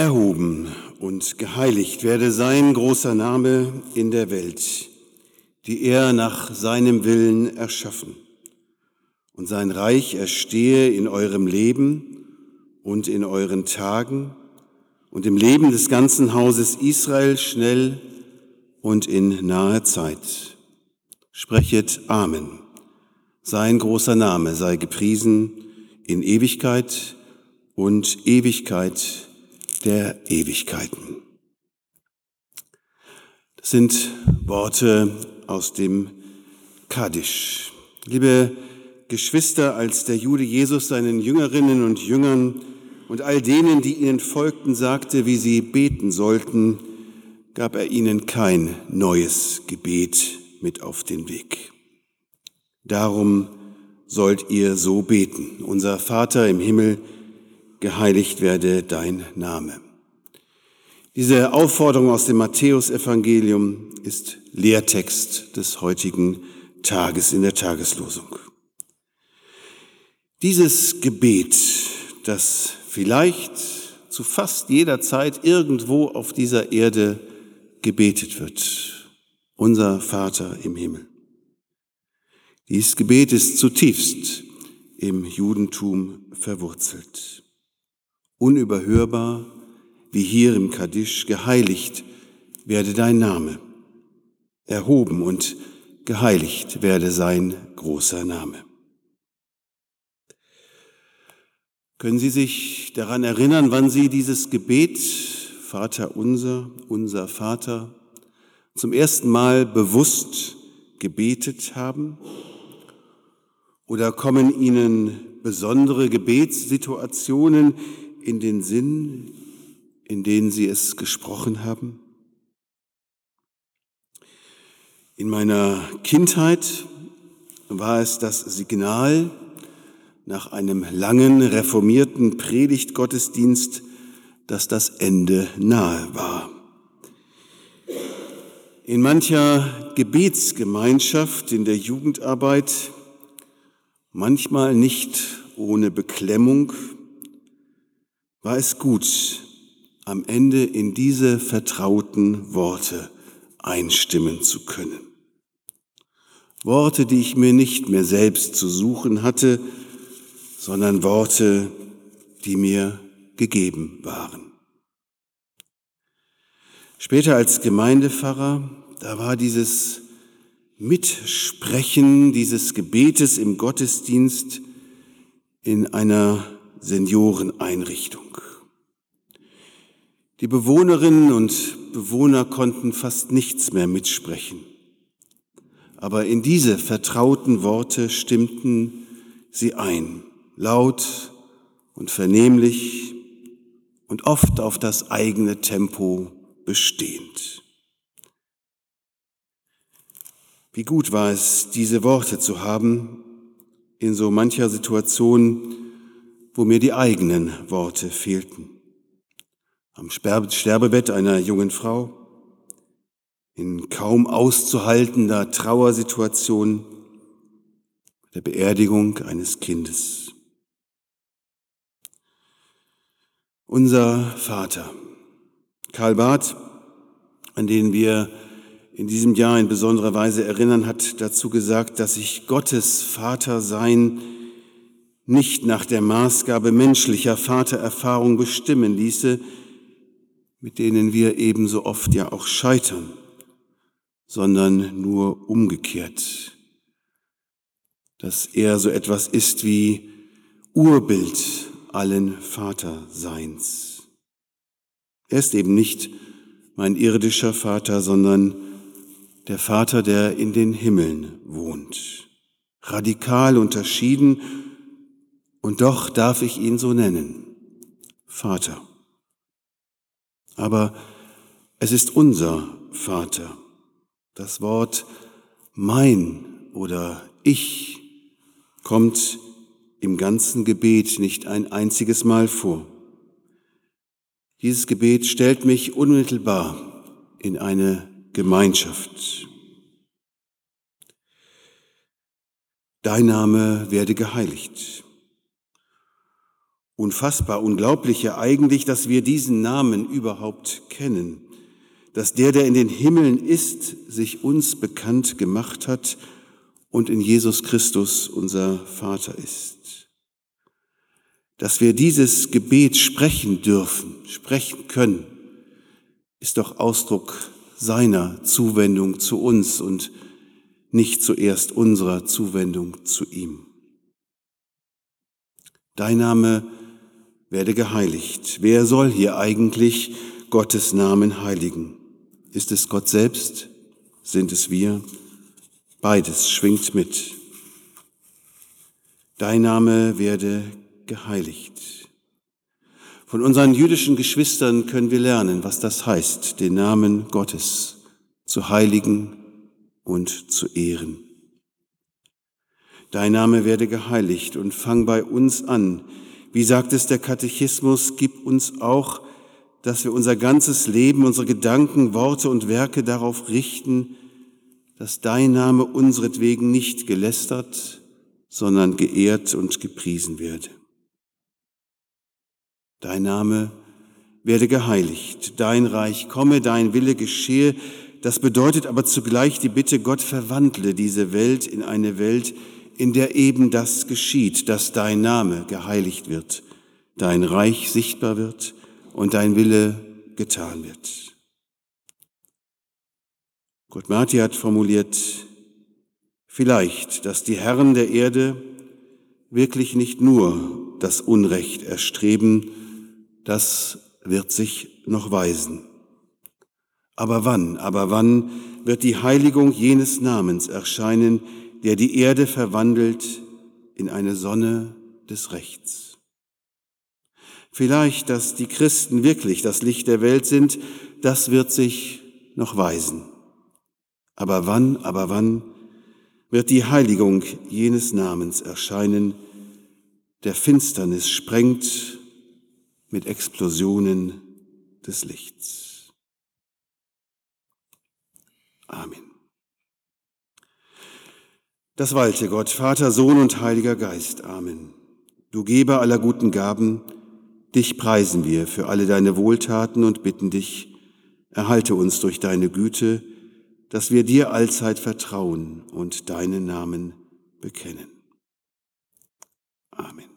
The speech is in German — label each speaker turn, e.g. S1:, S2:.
S1: Erhoben und geheiligt werde sein großer Name in der Welt, die er nach seinem Willen erschaffen. Und sein Reich erstehe in eurem Leben und in euren Tagen und im Leben des ganzen Hauses Israel schnell und in naher Zeit. Sprechet Amen. Sein großer Name sei gepriesen in Ewigkeit und Ewigkeit der Ewigkeiten. Das sind Worte aus dem Kaddisch. Liebe Geschwister, als der Jude Jesus seinen Jüngerinnen und Jüngern und all denen, die ihnen folgten, sagte, wie sie beten sollten, gab er ihnen kein neues Gebet mit auf den Weg. Darum sollt ihr so beten. Unser Vater im Himmel, geheiligt werde dein Name. Diese Aufforderung aus dem Matthäusevangelium ist Lehrtext des heutigen Tages in der Tageslosung. Dieses Gebet, das vielleicht zu fast jeder Zeit irgendwo auf dieser Erde gebetet wird, unser Vater im Himmel. Dieses Gebet ist zutiefst im Judentum verwurzelt unüberhörbar, wie hier im Kaddisch, geheiligt werde dein Name, erhoben und geheiligt werde sein großer Name. Können Sie sich daran erinnern, wann Sie dieses Gebet, Vater unser, unser Vater, zum ersten Mal bewusst gebetet haben? Oder kommen Ihnen besondere Gebetssituationen in den Sinn, in denen Sie es gesprochen haben? In meiner Kindheit war es das Signal nach einem langen reformierten Predigtgottesdienst, dass das Ende nahe war. In mancher Gebetsgemeinschaft in der Jugendarbeit, manchmal nicht ohne Beklemmung, war es gut, am Ende in diese vertrauten Worte einstimmen zu können. Worte, die ich mir nicht mehr selbst zu suchen hatte, sondern Worte, die mir gegeben waren. Später als Gemeindepfarrer, da war dieses Mitsprechen dieses Gebetes im Gottesdienst in einer Senioreneinrichtung. Die Bewohnerinnen und Bewohner konnten fast nichts mehr mitsprechen. Aber in diese vertrauten Worte stimmten sie ein, laut und vernehmlich und oft auf das eigene Tempo bestehend. Wie gut war es, diese Worte zu haben in so mancher Situation, wo mir die eigenen Worte fehlten. Am Sterbebett einer jungen Frau, in kaum auszuhaltender Trauersituation, der Beerdigung eines Kindes. Unser Vater, Karl Barth, an den wir in diesem Jahr in besonderer Weise erinnern, hat dazu gesagt, dass sich Gottes Vater sein nicht nach der Maßgabe menschlicher Vatererfahrung bestimmen ließe, mit denen wir ebenso oft ja auch scheitern, sondern nur umgekehrt, dass er so etwas ist wie Urbild allen Vaterseins. Er ist eben nicht mein irdischer Vater, sondern der Vater, der in den Himmeln wohnt. Radikal unterschieden und doch darf ich ihn so nennen, Vater. Aber es ist unser Vater. Das Wort mein oder ich kommt im ganzen Gebet nicht ein einziges Mal vor. Dieses Gebet stellt mich unmittelbar in eine Gemeinschaft. Dein Name werde geheiligt. Unfassbar, unglaubliche eigentlich, dass wir diesen Namen überhaupt kennen, dass der, der in den Himmeln ist, sich uns bekannt gemacht hat und in Jesus Christus unser Vater ist. Dass wir dieses Gebet sprechen dürfen, sprechen können, ist doch Ausdruck seiner Zuwendung zu uns und nicht zuerst unserer Zuwendung zu ihm. Dein Name werde geheiligt. Wer soll hier eigentlich Gottes Namen heiligen? Ist es Gott selbst? Sind es wir? Beides schwingt mit. Dein Name werde geheiligt. Von unseren jüdischen Geschwistern können wir lernen, was das heißt, den Namen Gottes zu heiligen und zu ehren. Dein Name werde geheiligt und fang bei uns an, wie sagt es der Katechismus, gib uns auch, dass wir unser ganzes Leben, unsere Gedanken, Worte und Werke darauf richten, dass dein Name unseretwegen nicht gelästert, sondern geehrt und gepriesen werde. Dein Name werde geheiligt, dein Reich komme, dein Wille geschehe. Das bedeutet aber zugleich die Bitte, Gott verwandle diese Welt in eine Welt, in der eben das geschieht, dass dein Name geheiligt wird, dein Reich sichtbar wird und dein Wille getan wird. Gott Marti hat formuliert, vielleicht, dass die Herren der Erde wirklich nicht nur das Unrecht erstreben, das wird sich noch weisen. Aber wann, aber wann wird die Heiligung jenes Namens erscheinen, der die Erde verwandelt in eine Sonne des Rechts. Vielleicht, dass die Christen wirklich das Licht der Welt sind, das wird sich noch weisen. Aber wann, aber wann wird die Heiligung jenes Namens erscheinen, der Finsternis sprengt mit Explosionen des Lichts. Amen. Das walte Gott, Vater, Sohn und Heiliger Geist. Amen. Du Geber aller guten Gaben, dich preisen wir für alle deine Wohltaten und bitten dich, erhalte uns durch deine Güte, dass wir dir allzeit vertrauen und deinen Namen bekennen. Amen.